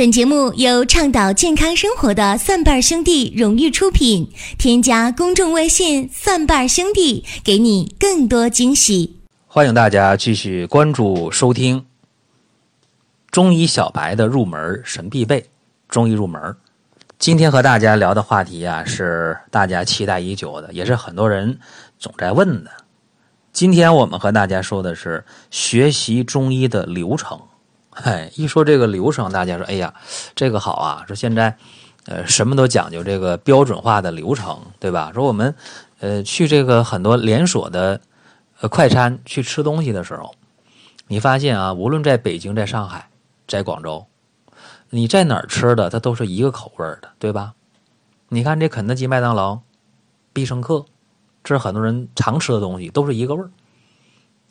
本节目由倡导健康生活的蒜瓣兄弟荣誉出品。添加公众微信“蒜瓣兄弟”，给你更多惊喜。欢迎大家继续关注收听中医小白的入门神必备中医入门。今天和大家聊的话题啊，是大家期待已久的，也是很多人总在问的。今天我们和大家说的是学习中医的流程。嗨，一说这个流程，大家说，哎呀，这个好啊！说现在，呃，什么都讲究这个标准化的流程，对吧？说我们，呃，去这个很多连锁的，呃，快餐去吃东西的时候，你发现啊，无论在北京、在上海、在广州，你在哪儿吃的，它都是一个口味的，对吧？你看这肯德基、麦当劳、必胜客，这是很多人常吃的东西，都是一个味儿，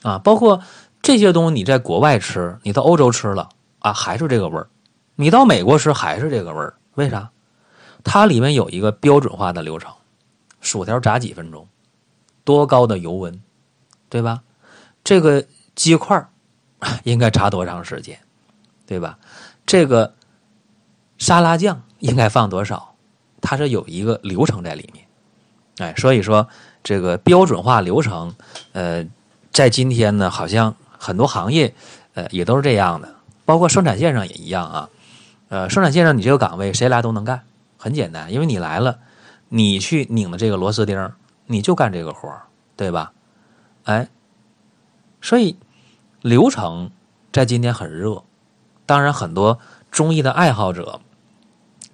啊，包括。这些东西你在国外吃，你到欧洲吃了啊，还是这个味儿；你到美国吃还是这个味儿。为啥？它里面有一个标准化的流程：薯条炸几分钟，多高的油温，对吧？这个鸡块应该炸多长时间，对吧？这个沙拉酱应该放多少？它是有一个流程在里面。哎，所以说这个标准化流程，呃，在今天呢，好像。很多行业，呃，也都是这样的，包括生产线上也一样啊。呃，生产线上你这个岗位谁来都能干，很简单，因为你来了，你去拧的这个螺丝钉，你就干这个活对吧？哎，所以流程在今天很热。当然，很多中医的爱好者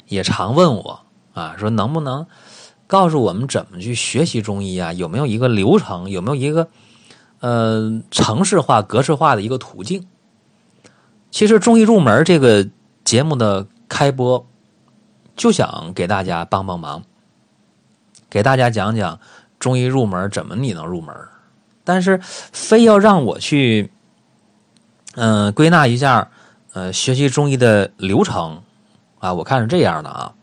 也常问我啊，说能不能告诉我们怎么去学习中医啊？有没有一个流程？有没有一个？呃，城市化、格式化的一个途径。其实，中医入门这个节目的开播，就想给大家帮帮忙，给大家讲讲中医入门怎么你能入门。但是，非要让我去，嗯，归纳一下，呃，学习中医的流程啊，我看是这样的啊。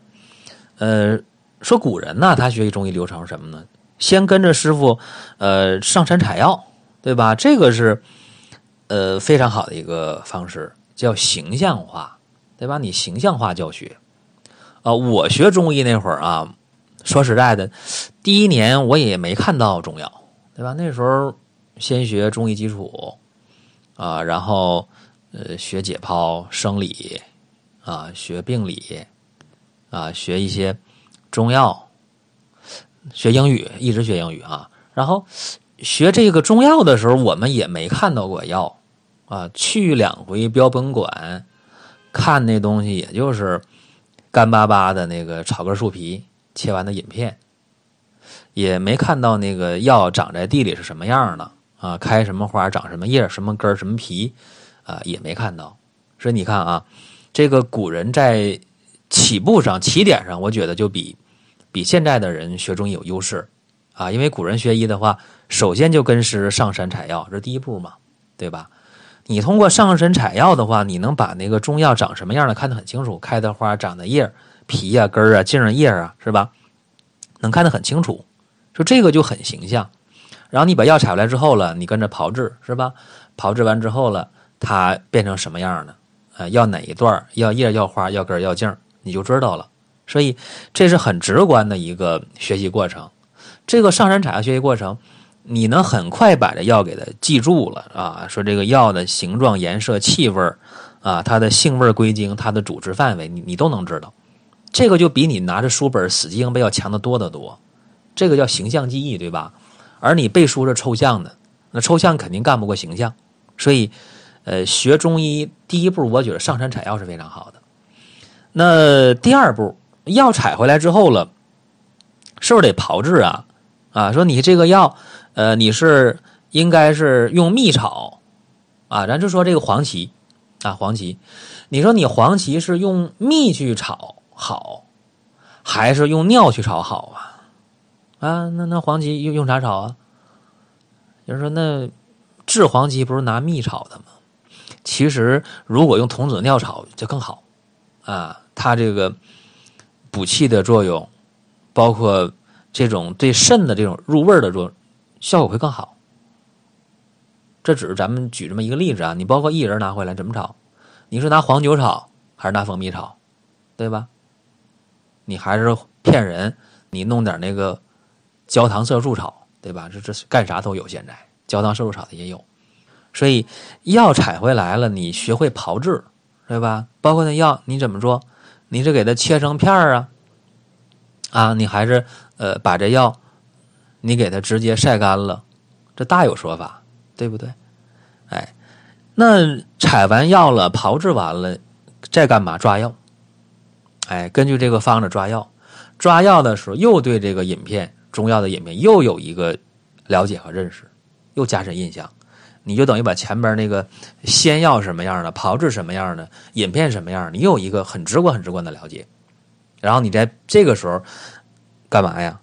呃，说古人呢，他学习中医流程是什么呢？先跟着师傅，呃，上山采药。对吧？这个是，呃，非常好的一个方式，叫形象化，对吧？你形象化教学，啊，我学中医那会儿啊，说实在的，第一年我也没看到中药，对吧？那时候先学中医基础，啊，然后呃学解剖、生理，啊，学病理，啊，学一些中药，学英语，一直学英语啊，然后。学这个中药的时候，我们也没看到过药，啊，去两回标本馆，看那东西也就是干巴巴的那个草根树皮切完的饮片，也没看到那个药长在地里是什么样的啊，开什么花，长什么叶，什么根什么皮，啊，也没看到。所以你看啊，这个古人在起步上、起点上，我觉得就比比现在的人学中医有优势。啊，因为古人学医的话，首先就跟师上山采药，这是第一步嘛，对吧？你通过上山采药的话，你能把那个中药长什么样的看得很清楚，开的花、长的叶、皮呀、根啊、茎儿叶啊，是吧？能看得很清楚，说这个就很形象。然后你把药采回来之后了，你跟着炮制，是吧？炮制完之后了，它变成什么样的？啊，要哪一段？要叶、要花、要根、要茎，你就知道了。所以这是很直观的一个学习过程。这个上山采药学习过程，你能很快把这药给它记住了啊？说这个药的形状、颜色、气味啊，它的性味归经、它的主治范围，你你都能知道。这个就比你拿着书本死记硬背要强得多得多。这个叫形象记忆，对吧？而你背书是抽象的，那抽象肯定干不过形象。所以，呃，学中医第一步，我觉得上山采药是非常好的。那第二步，药采回来之后了，是不是得炮制啊？啊，说你这个药，呃，你是应该是用蜜炒，啊，咱就说这个黄芪，啊，黄芪，你说你黄芪是用蜜去炒好，还是用尿去炒好啊？啊，那那黄芪用用啥炒啊？就是说那制黄芪不是拿蜜炒的吗？其实如果用童子尿炒就更好，啊，它这个补气的作用，包括。这种对肾的这种入味的作用效果会更好。这只是咱们举这么一个例子啊，你包括薏仁拿回来怎么炒？你是拿黄酒炒，还是拿蜂蜜炒，对吧？你还是骗人，你弄点那个焦糖色素炒，对吧？这这干啥都有，现在焦糖色素炒的也有。所以药采回来了，你学会炮制，对吧？包括那药你怎么做？你是给它切成片儿啊？啊，你还是呃把这药你给它直接晒干了，这大有说法，对不对？哎，那采完药了，炮制完了，再干嘛？抓药。哎，根据这个方子抓药，抓药的时候又对这个饮片中药的饮片又有一个了解和认识，又加深印象。你就等于把前边那个仙药什么样的，炮制什么样的，饮片什么样，你有一个很直观、很直观的了解。然后你在这个时候干嘛呀？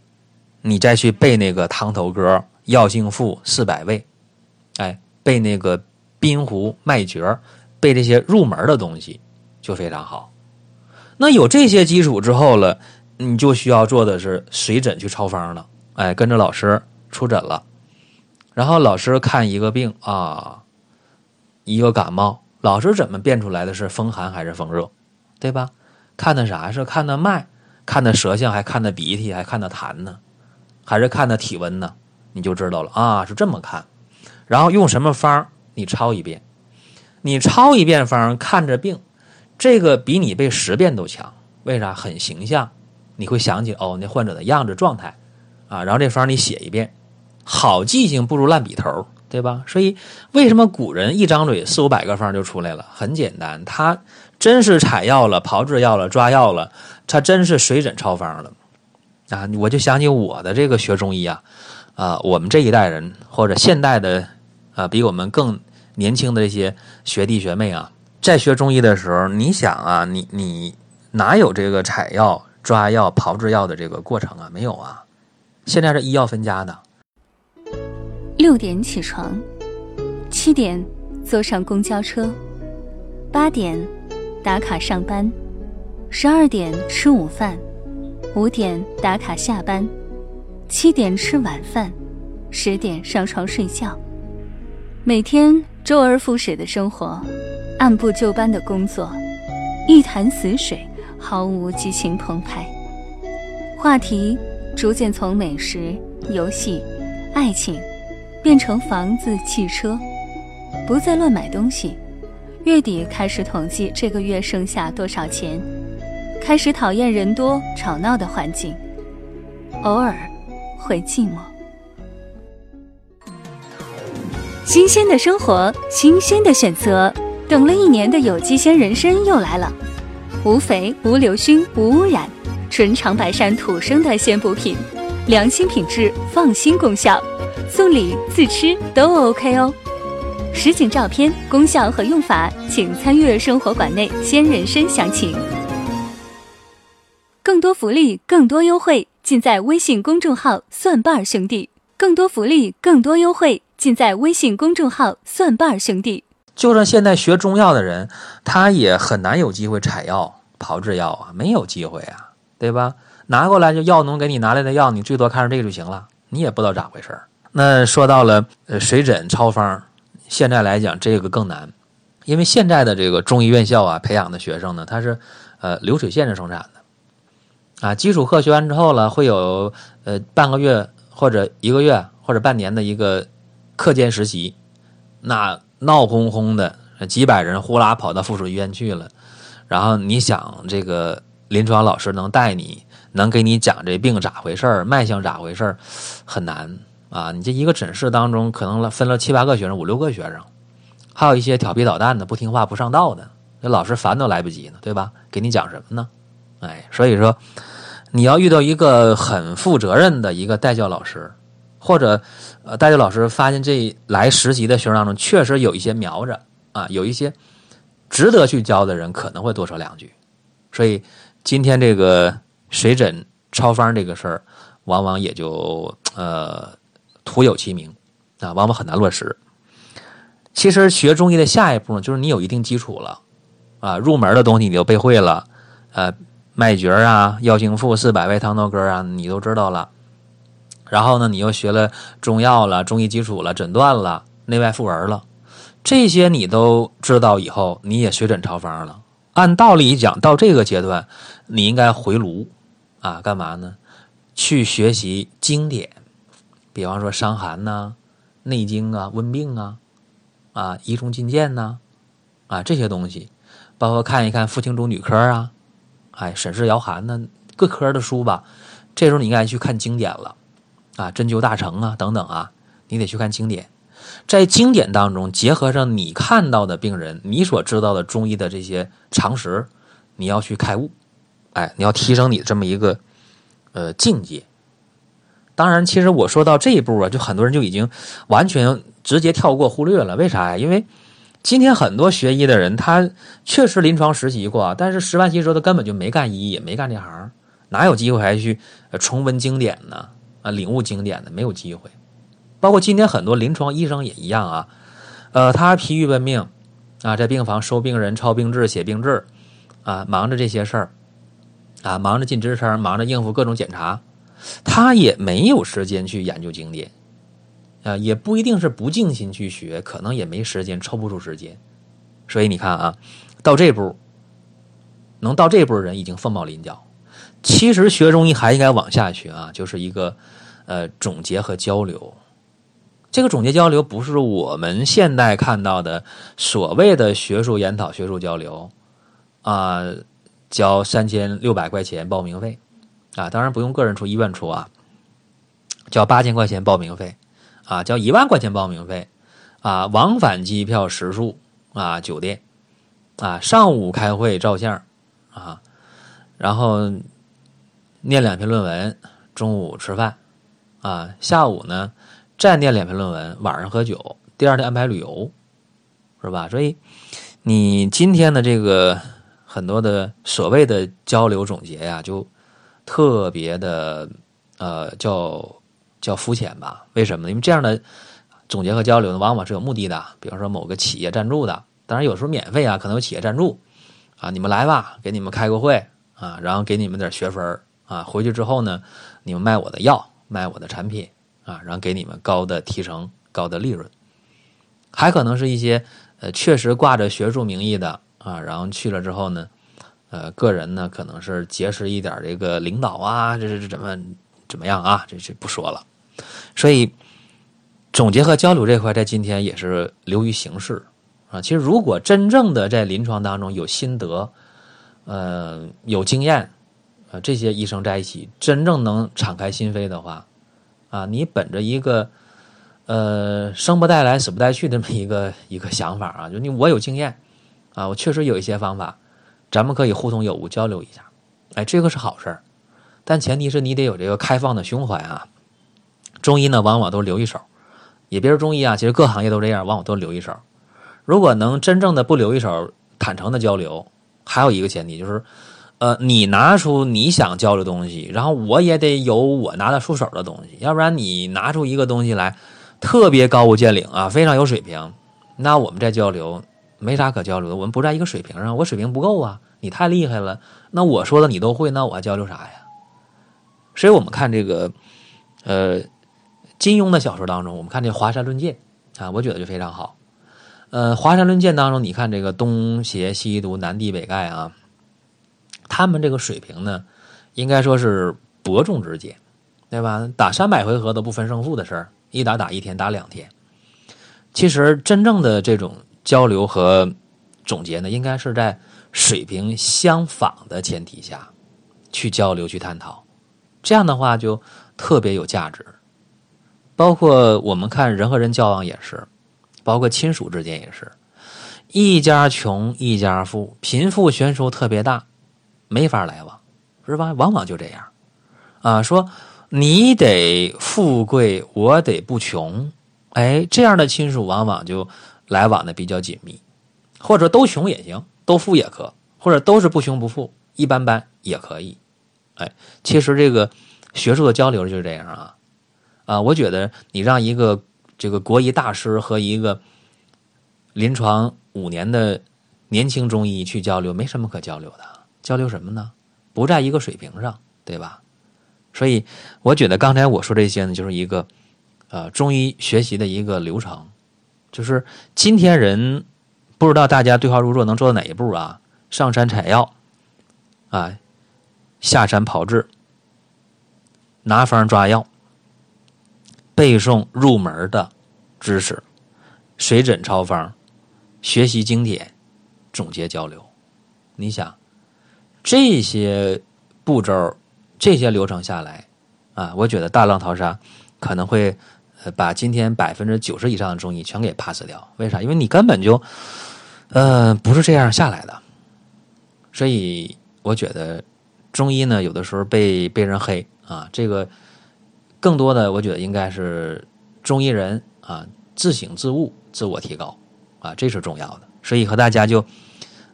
你再去背那个汤头歌、药性赋四百味，哎，背那个滨湖脉诀，背这些入门的东西就非常好。那有这些基础之后了，你就需要做的是随诊去抄方了。哎，跟着老师出诊了。然后老师看一个病啊，一个感冒，老师怎么辨出来的是风寒还是风热，对吧？看的啥是看的脉，看的舌象，还看的鼻涕，还看的痰呢，还是看的体温呢？你就知道了啊，是这么看。然后用什么方你抄一遍，你抄一遍方看着病，这个比你背十遍都强。为啥？很形象，你会想起哦，那患者的样子状态啊。然后这方你写一遍。好记性不如烂笔头，对吧？所以为什么古人一张嘴四五百个方就出来了？很简单，他真是采药了、炮制药了、抓药了，他真是水诊超方了啊！我就想起我的这个学中医啊，啊，我们这一代人或者现代的啊，比我们更年轻的这些学弟学妹啊，在学中医的时候，你想啊，你你哪有这个采药、抓药、炮制药的这个过程啊？没有啊！现在是医药分家的。六点起床，七点坐上公交车，八点打卡上班，十二点吃午饭，五点打卡下班，七点吃晚饭，十点上床睡觉。每天周而复始的生活，按部就班的工作，一潭死水，毫无激情澎湃。话题逐渐从美食、游戏、爱情。变成房子、汽车，不再乱买东西。月底开始统计这个月剩下多少钱，开始讨厌人多吵闹的环境，偶尔会寂寞。新鲜的生活，新鲜的选择。等了一年的有机鲜人参又来了，无肥、无硫熏、无污染，纯长白山土生的鲜补品，良心品质，放心功效。送礼自吃都 OK 哦，实景照片、功效和用法，请参阅生活馆内鲜人参详情。更多福利、更多优惠，尽在微信公众号“蒜瓣兄弟”。更多福利、更多优惠，尽在微信公众号“蒜瓣兄弟”。就算现在学中药的人，他也很难有机会采药、炮制药啊，没有机会啊，对吧？拿过来就药农给你拿来的药，你最多看着这个就行了，你也不知道咋回事儿。那说到了呃水诊抄方，现在来讲这个更难，因为现在的这个中医院校啊培养的学生呢，他是呃流水线式生产的，啊基础课学完之后了，会有呃半个月或者一个月或者半年的一个课间实习，那闹哄哄的几百人呼啦跑到附属医院去了，然后你想这个临床老师能带你，能给你讲这病咋回事儿，脉象咋回事儿，很难。啊，你这一个诊室当中，可能分了七八个学生，五六个学生，还有一些调皮捣蛋的、不听话、不上道的，那老师烦都来不及呢，对吧？给你讲什么呢？哎，所以说，你要遇到一个很负责任的一个代教老师，或者呃，代教老师发现这来实习的学生当中确实有一些苗子啊，有一些值得去教的人，可能会多说两句。所以今天这个水诊抄方这个事儿，往往也就呃。徒有其名，啊，往往很难落实。其实学中医的下一步呢，就是你有一定基础了，啊，入门的东西你都背会了，呃，脉诀啊、药性赋、四百味、汤头歌啊，你都知道了。然后呢，你又学了中药了、中医基础了、诊断了、内外妇儿了，这些你都知道以后，你也学诊抄方了。按道理讲，到这个阶段，你应该回炉啊，干嘛呢？去学习经典，比方说《伤寒》呐、《内经》啊、《温病》啊、啊《医中进谏》呐，啊这些东西，包括看一看妇青主女科啊，哎，沈氏瑶寒呢，各科的书吧。这时候你应该去看经典了，啊，针灸大成啊等等啊，你得去看经典。在经典当中，结合上你看到的病人，你所知道的中医的这些常识，你要去开悟，哎，你要提升你这么一个呃境界。当然，其实我说到这一步啊，就很多人就已经完全直接跳过忽略了。为啥呀？因为今天很多学医的人，他确实临床实习过，但是实完习之后，他根本就没干医，也没干这行，哪有机会还去重温经典呢？啊，领悟经典的没有机会。包括今天很多临床医生也一样啊，呃，他疲于奔命啊，在病房收病人、抄病志、写病志啊，忙着这些事儿啊，忙着进职称，忙着应付各种检查。他也没有时间去研究经典，啊，也不一定是不静心去学，可能也没时间，抽不出时间。所以你看啊，到这步，能到这步的人已经凤毛麟角。其实学中医还应该往下学啊，就是一个呃总结和交流。这个总结交流不是我们现代看到的所谓的学术研讨、学术交流啊，交三千六百块钱报名费。啊，当然不用个人出，医院出啊，交八千块钱报名费，啊，交一万块钱报名费，啊，往返机票、食宿啊，酒店，啊，上午开会照相，啊，然后念两篇论文，中午吃饭，啊，下午呢再念两篇论文，晚上喝酒，第二天安排旅游，是吧？所以你今天的这个很多的所谓的交流总结呀，就。特别的，呃，叫叫肤浅吧？为什么呢？因为这样的总结和交流呢，往往是有目的的。比方说某个企业赞助的，当然有时候免费啊，可能有企业赞助啊，你们来吧，给你们开个会啊，然后给你们点学分啊，回去之后呢，你们卖我的药，卖我的产品啊，然后给你们高的提成、高的利润。还可能是一些呃，确实挂着学术名义的啊，然后去了之后呢。呃，个人呢可能是结识一点这个领导啊，这是怎么怎么样啊？这这不说了。所以总结和交流这块，在今天也是流于形式啊。其实如果真正的在临床当中有心得，呃，有经验，呃，这些医生在一起真正能敞开心扉的话，啊，你本着一个呃生不带来死不带去这么一个一个想法啊，就你我有经验啊，我确实有一些方法。咱们可以互通有无，交流一下，哎，这个是好事儿，但前提是你得有这个开放的胸怀啊。中医呢，往往都留一手，也别说中医啊，其实各行业都这样，往往都留一手。如果能真正的不留一手，坦诚的交流，还有一个前提就是，呃，你拿出你想交流东西，然后我也得有我拿得出手的东西，要不然你拿出一个东西来，特别高屋建瓴啊，非常有水平，那我们在交流。没啥可交流的，我们不在一个水平上，我水平不够啊，你太厉害了，那我说的你都会，那我还交流啥呀？所以我们看这个，呃，金庸的小说当中，我们看这《华山论剑》啊，我觉得就非常好。呃，《华山论剑》当中，你看这个东邪西毒南帝北丐啊，他们这个水平呢，应该说是伯仲之间，对吧？打三百回合都不分胜负的事儿，一打打一天，打两天。其实真正的这种。交流和总结呢，应该是在水平相仿的前提下去交流、去探讨，这样的话就特别有价值。包括我们看人和人交往也是，包括亲属之间也是，一家穷一家富，贫富悬殊特别大，没法来往，是吧？往往就这样啊，说你得富贵，我得不穷，哎，这样的亲属往往就。来往的比较紧密，或者都穷也行，都富也可，或者都是不穷不富，一般般也可以。哎，其实这个学术的交流就是这样啊啊！我觉得你让一个这个国医大师和一个临床五年的年轻中医去交流，没什么可交流的。交流什么呢？不在一个水平上，对吧？所以我觉得刚才我说这些呢，就是一个呃中医学习的一个流程。就是今天人不知道大家对号入座能做到哪一步啊？上山采药，啊，下山炮制，拿方抓药，背诵入门的知识，水诊抄方，学习经典，总结交流。你想这些步骤、这些流程下来，啊，我觉得大浪淘沙可能会把今天百分之九十以上的中医全给 pass 掉。为啥？因为你根本就呃不是这样下来的。所以我觉得中医呢，有的时候被被人黑啊，这个更多的我觉得应该是中医人啊自省自悟、自我提高啊，这是重要的。所以和大家就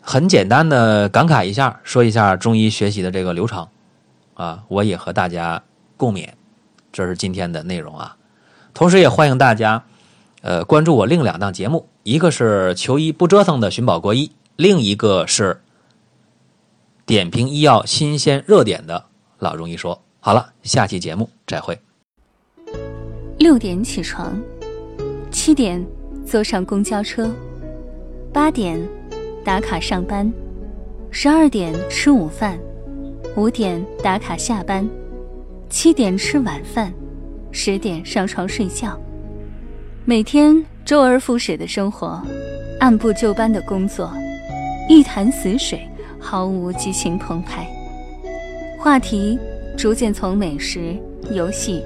很简单的感慨一下，说一下中医学习的这个流程啊，我也和大家共勉。这是今天的内容啊，同时也欢迎大家呃关注我另两档节目，一个是求医不折腾的寻宝国医，另一个是。点评医药新鲜热点的老中医说，好了，下期节目再会。六点起床，七点坐上公交车，八点打卡上班，十二点吃午饭，五点打卡下班，七点吃晚饭，十点上床睡觉。每天周而复始的生活，按部就班的工作，一潭死水。毫无激情澎湃，话题逐渐从美食、游戏、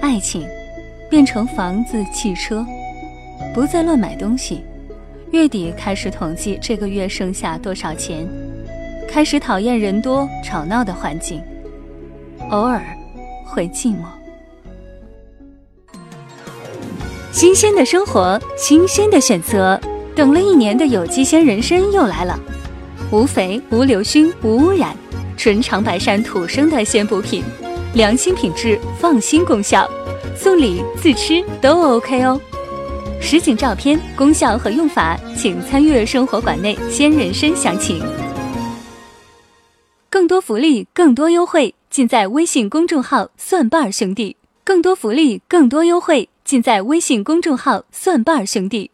爱情，变成房子、汽车，不再乱买东西。月底开始统计这个月剩下多少钱，开始讨厌人多吵闹的环境，偶尔会寂寞。新鲜的生活，新鲜的选择，等了一年的有机鲜人参又来了。无肥、无硫熏、无污染，纯长白山土生的鲜补品，良心品质，放心功效，送礼自吃都 OK 哦。实景照片、功效和用法，请参阅生活馆内鲜人参详情。更多福利、更多优惠，尽在微信公众号“蒜瓣兄弟”。更多福利、更多优惠，尽在微信公众号“蒜瓣兄弟”。